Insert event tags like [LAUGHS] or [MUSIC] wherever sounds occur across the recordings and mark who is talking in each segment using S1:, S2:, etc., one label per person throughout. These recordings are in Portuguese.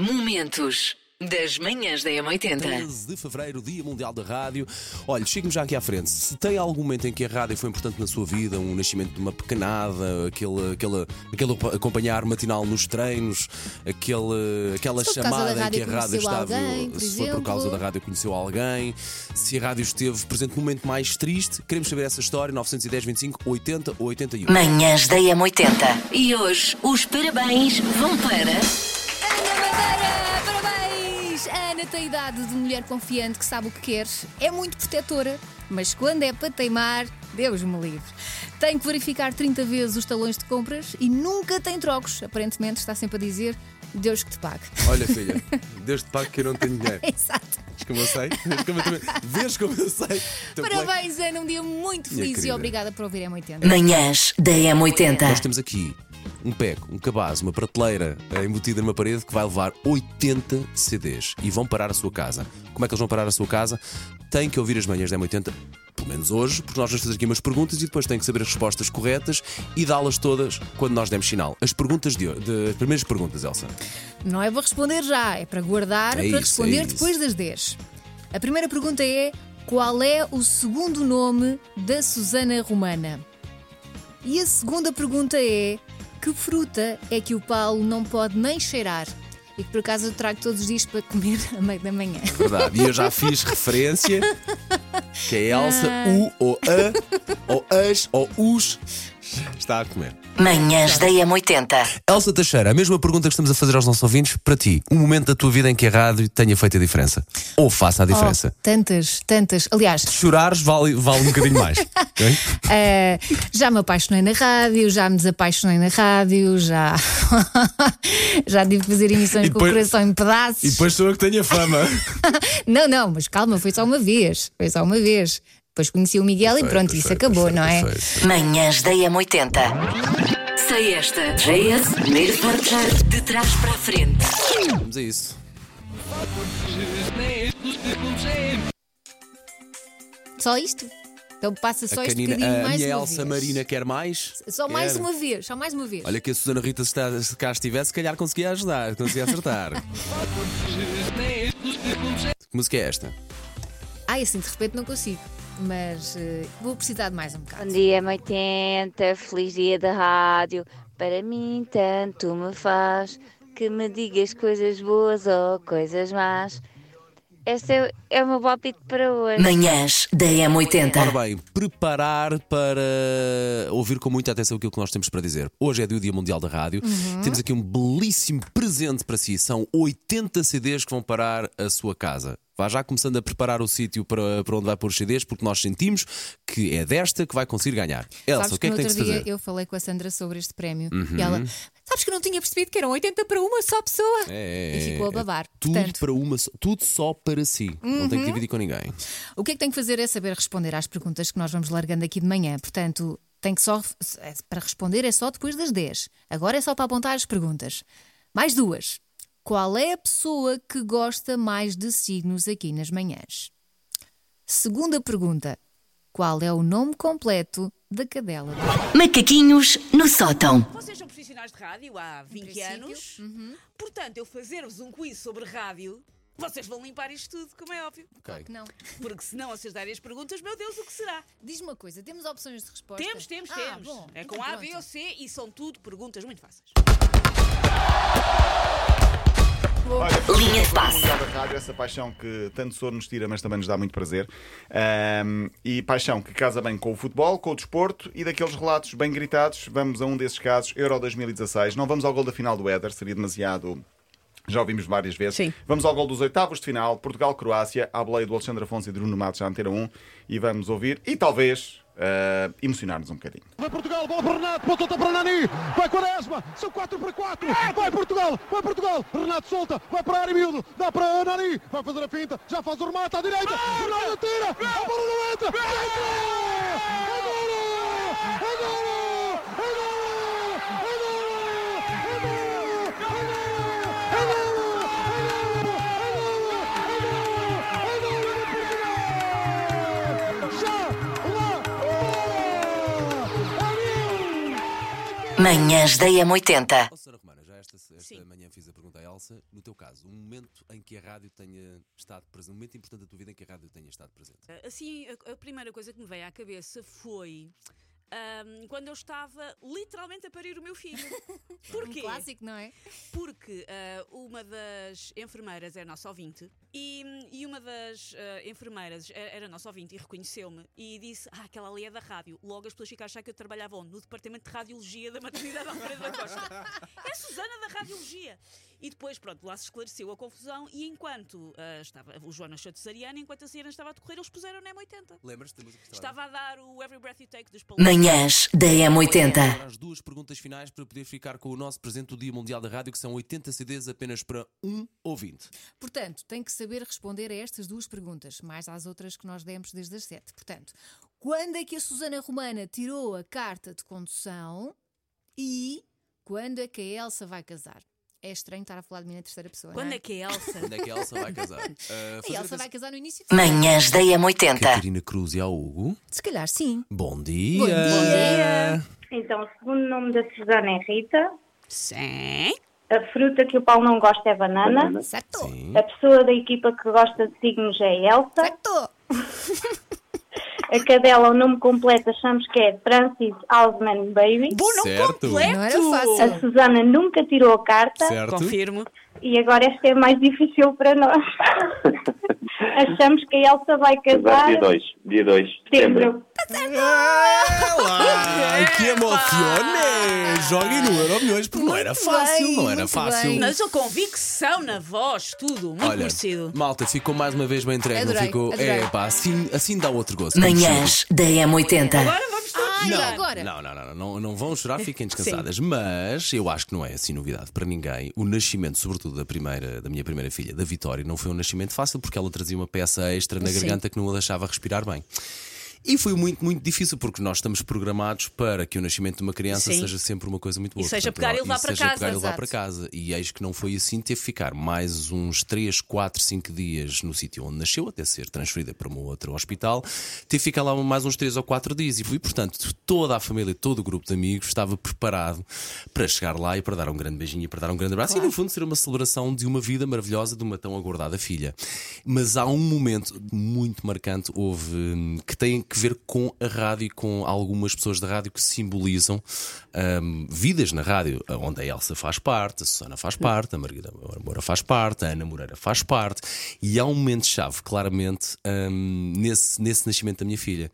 S1: Momentos das manhãs da M80.
S2: 13 de fevereiro, Dia Mundial da Rádio. Olha, chegue-me já aqui à frente. Se tem algum momento em que a rádio foi importante na sua vida, um nascimento de uma pequenada, aquele, aquele, aquele acompanhar matinal nos treinos, aquele, aquela chamada
S3: da
S2: em que a rádio estava.
S3: alguém,
S2: se foi por causa da rádio conheceu alguém, se a rádio esteve presente num momento mais triste, queremos saber essa história. 910 25 80 ou 81.
S1: Manhãs da M80. E hoje os parabéns vão para.
S3: Ana tem idade de mulher confiante que sabe o que quer, é muito protetora, mas quando é para teimar, Deus me livre. Tem que verificar 30 vezes os talões de compras e nunca tem trocos. Aparentemente está sempre a dizer Deus que te pague.
S2: Olha, filha, [LAUGHS] Deus te pague que eu não tenho dinheiro.
S3: Exato.
S2: Vês como eu sei? Vês como eu também- Vês como eu sei? Teu colega-
S3: Parabéns, Ana, um dia muito feliz e obrigada por ouvir M80.
S1: Manhãs da
S2: Nós
S1: M80.
S2: temos aqui um peco, um cabaz, uma prateleira eh, embutida numa parede que vai levar 80 CDs e vão parar a sua casa. Como é que eles vão parar a sua casa? Tem que ouvir as manhãs da M80, pelo menos hoje, porque nós vamos fazer aqui umas perguntas e depois tem que saber as respostas corretas e dá-las todas quando nós demos sinal. As perguntas de, de as primeiras perguntas, Elsa.
S3: Não é para responder já, é para guardar
S2: É
S3: para
S2: isso,
S3: responder
S2: é
S3: depois das 10. A primeira pergunta é: qual é o segundo nome da Susana Romana? E a segunda pergunta é: que fruta é que o Paulo não pode nem cheirar? E que por acaso eu trago todos os dias para comer [LAUGHS] a meio da manhã.
S2: Verdade. E eu já fiz referência que a Elsa, o ou a, ou as ou os, está a comer.
S1: Manhãs da M80.
S2: Elsa Teixeira, a mesma pergunta que estamos a fazer aos nossos ouvintes, para ti, um momento da tua vida em que a rádio tenha feito a diferença. Ou faça a diferença.
S3: Oh, tantas, tantas. Aliás,
S2: Se chorares, vale, vale um bocadinho mais. [LAUGHS]
S3: Eh, já me apaixonei na rádio, já me desapaixonei na rádio, já, [LAUGHS] já tive que fazer emissões
S2: E
S3: com
S2: depois-
S3: o coração em pedaços.
S2: E depois sou eu que tenho a fama. [LAUGHS]
S3: Não, não, mas calma, foi só uma vez. Foi só uma vez. Depois conheci o Miguel e pronto, isso acabou, não é?
S1: Manhãs da M80. Sei esta. JS, primeiro portar de trás para a frente.
S2: Vamos a isso.
S3: Só isto? Então passa só
S2: a
S3: este
S2: canina,
S3: bocadinho
S2: a
S3: mais
S2: minha
S3: uma
S2: Elsa
S3: vez.
S2: Marina quer mais?
S3: Só mais
S2: Quer.
S3: uma vez, só mais uma vez.
S2: Olha que a Susana Rita, se, está, se cá estivesse, se calhar conseguia ajudar, conseguia acertar. [LAUGHS] que música é esta?
S3: Ai, assim de repente não consigo. Mas eh, vou precisar de mais um bocado.
S4: Bom dia, M80, feliz dia da rádio. Para mim, tanto me faz que me digas coisas boas ou coisas más. Este é, é o meu palpite para hoje.
S1: Manhãs da
S2: Ora
S1: M80.
S2: bem, preparar para ouvir com muita atenção aquilo que nós temos para dizer. Hoje é o Dia Mundial da Rádio. Temos aqui um belíssimo presente para si. São 80 CDs que vão parar a sua casa. Vá já começando a preparar o sítio para, para onde vai pôr os CDs, porque nós sentimos que é desta que vai conseguir ganhar. Elsa,
S3: Sabes
S2: o que é que tem que
S3: outro
S2: se
S3: dia
S2: fazer? Uhum.
S3: eu falei com a Sandra sobre este prémio e ela, sabes que eu não tinha percebido que eram 80 para uma só pessoa.
S2: É,
S3: e ficou a babar.
S2: Tudo
S3: Portanto,
S2: para uma, tudo só para si. Não tem que dividir com ninguém.
S3: o que é que tem que fazer é saber responder às perguntas que nós vamos largando aqui de manhã. Portanto, tem que só é, para responder é só depois das 10. Agora é só para apontar as perguntas. Mais duas. Qual é a pessoa que gosta mais de signos aqui nas manhãs? Segunda pergunta. Qual é o nome completo da cadela?
S1: Macaquinhos no sótão.
S5: Vocês são profissionais de rádio há 20
S3: princípio,
S5: anos. Portanto, eu fazer-vos um quiz sobre rádio, vocês vão limpar isto tudo, como é óbvio.
S2: Ok.
S3: Não.
S5: Porque se não acertarem as perguntas, meu Deus, o que será?
S3: Diz-me uma coisa, temos opções de resposta?
S5: Temos, temos,
S3: Ah,
S5: temos.
S3: bom,
S5: é
S3: então
S5: com A. B ou C e são tudo perguntas muito fáceis.
S1: Linha de passe.
S6: Rádio, essa paixão que tanto sono nos tira, mas também nos dá muito prazer. Ahm, e paixão que casa bem com o futebol, com o desporto e daqueles relatos bem gritados. Vamos a um desses casos, Euro 2016. Não vamos ao gol da final do Éder, seria demasiado. Já ouvimos várias vezes.
S5: Sim.
S6: Vamos ao gol dos oitavos de final, Portugal-Croácia, à boleia do Alexandre Afonso e de Bruno Matos, já Antena 1. E vamos ouvir e talvez ah, emocionar-nos um bocadinho.
S7: Vai Portugal, bola para Renato, ponta para Nani, vai Quaresma, são 4 para 4, vai Portugal, vai Portugal, Renato solta, vai para Arimildo, dá para Nani, vai fazer a finta, já faz o remate à direita, Ronaldo tira, a bola não entra, entra!
S1: Manhãs da M80.
S2: Ó, Susana Romana, já esta, esta
S5: Sim.
S2: manhã fiz a pergunta à Elsa. No teu caso, um momento em que a rádio tenha estado presente, um momento importante da tua vida em que a rádio tenha estado presente.
S5: Assim, a, a primeira coisa que me veio à cabeça foi ahm, quando eu estava literalmente a parir o meu filho. [LAUGHS]
S3: Um
S5: Porquê?
S3: clássico, não é?
S5: Porque ah, uma das enfermeiras é nossa ouvinte e, e uma das ah, enfermeiras era, era nossa ouvinte e reconheceu-me e disse: Ah, aquela ali é da rádio. Logo as pessoas ficaram a achar que eu trabalhava onde? No departamento de radiologia da maternidade Alfredo da Costa. [LAUGHS] É a Susana da radiologia. E depois, pronto, lá se esclareceu a confusão e enquanto ah, estava, o João nasceu cesariana, enquanto a cesariana estava a decorrer, eles puseram na M80.
S2: Lembras-te da música que estava?
S5: Estava a dar o Every Breath You Take dos Paulista.
S1: Manhãs da M80.
S2: Agora as duas perguntas finais para poder ficar com o nosso presente do Dia Mundial da Rádio, que são 80 CDs apenas para um ouvinte.
S3: Portanto, tem que saber responder a estas duas perguntas, mais às outras que nós demos desde as sete. Portanto, quando é que a Susana Romana tirou a carta de condução e quando é que a Elsa vai casar? É estranho estar a falar de mim na terceira pessoa.
S5: Quando
S3: não
S5: é que é Elsa?
S2: Quando é que a Elsa vai casar? [LAUGHS] Ah,
S3: A
S2: fazer
S3: Elsa vai casar no início de
S1: Manhãs da M80.
S2: Catarina Cruz e ao Hugo.
S3: Se calhar sim.
S2: Bom dia!
S3: Bom dia.
S8: Então, o segundo nome da Susana é Rita.
S5: Sim.
S8: A fruta que o Paulo não gosta é banana.
S3: Certo?
S2: Sim.
S8: A pessoa da equipa que gosta de signos é a Elsa.
S3: Certo! [LAUGHS]
S8: A cadela, o nome completo, achamos que é Francis Alsman Baby.
S5: Bom nome
S2: Certo.
S5: completo.
S3: Não era fácil.
S8: A Susana nunca tirou a carta.
S2: Certo?
S5: Confirmo.
S8: E agora esta é mais difícil para nós. [LAUGHS] achamos que a Elsa vai casar
S9: Dia 2, dia 2 de setembro.
S2: Ai, que emociones! Joguem no Euro Milhões, porque não era fácil,
S3: bem,
S2: não era fácil.
S3: bem.
S5: Mas a convicção na voz, tudo, muito
S2: Olha,
S5: merecido.
S2: malta, ficou mais uma vez bem entregue, não
S3: Adorei,
S2: ficou?
S3: adorei.
S2: É, pá, assim, assim dá outro gosto.
S1: Manhãs da M80.
S5: Agora vamos chorar.
S3: agora.
S2: Não, não, não, não, não, não vão chorar, fiquem [LAUGHS] descansadas. Mas eu acho que não é assim novidade para ninguém. O nascimento, sobretudo da primeira, da minha primeira filha, da Vitória, não foi um nascimento fácil porque ela trazia uma peça extra na garganta que não a deixava respirar bem. E foi muito, muito difícil porque nós estamos programados para que o nascimento de uma criança
S5: Sim.
S2: seja sempre uma coisa muito boa.
S5: E seja
S2: Portanto,
S5: pegar e levar para
S2: seja
S5: casa.
S2: pegar e levar para casa. E eis que não foi assim, teve que ficar mais uns 3, 4, 5 dias no sítio onde nasceu, até ser transferida para um outro hospital. Teve que ficar lá mais uns 3 ou 4 dias. E foi, portanto, toda a família, todo o grupo de amigos estava preparado para chegar lá e para dar um grande beijinho e para dar um grande abraço. E no fundo ser uma celebração de uma vida maravilhosa de uma tão aguardada filha. Mas há um momento muito marcante, houve, hum, que tem que ver com a rádio e com algumas pessoas da rádio que simbolizam hum, vidas na rádio, onde a Elsa faz parte, a Susana faz parte, a Margarida Moura faz parte, a Ana Moreira faz parte, e há um momento-chave, claramente, hum, nesse, nesse nascimento da minha filha.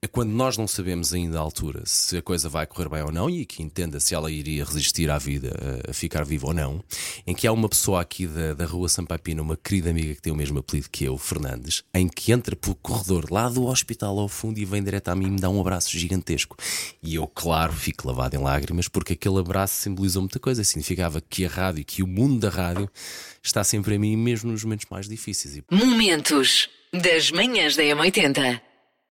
S2: É quando nós não sabemos ainda à altura se a coisa vai correr bem ou não, e que entenda se ela iria resistir à vida, a- a ficar viva ou não, em que há uma pessoa aqui da, da rua Sampaipina, uma querida amiga que tem o mesmo apelido que eu, Fernandes, em que entra pelo corredor lá do hospital ao fundo e vem direto a mim e me dá um abraço gigantesco. E eu, claro, fico lavado em lágrimas porque aquele abraço simbolizou muita coisa. Significava que a rádio, que o mundo da rádio está sempre a mim, mesmo nos momentos mais difíceis.
S1: Momentos das manhãs da M80.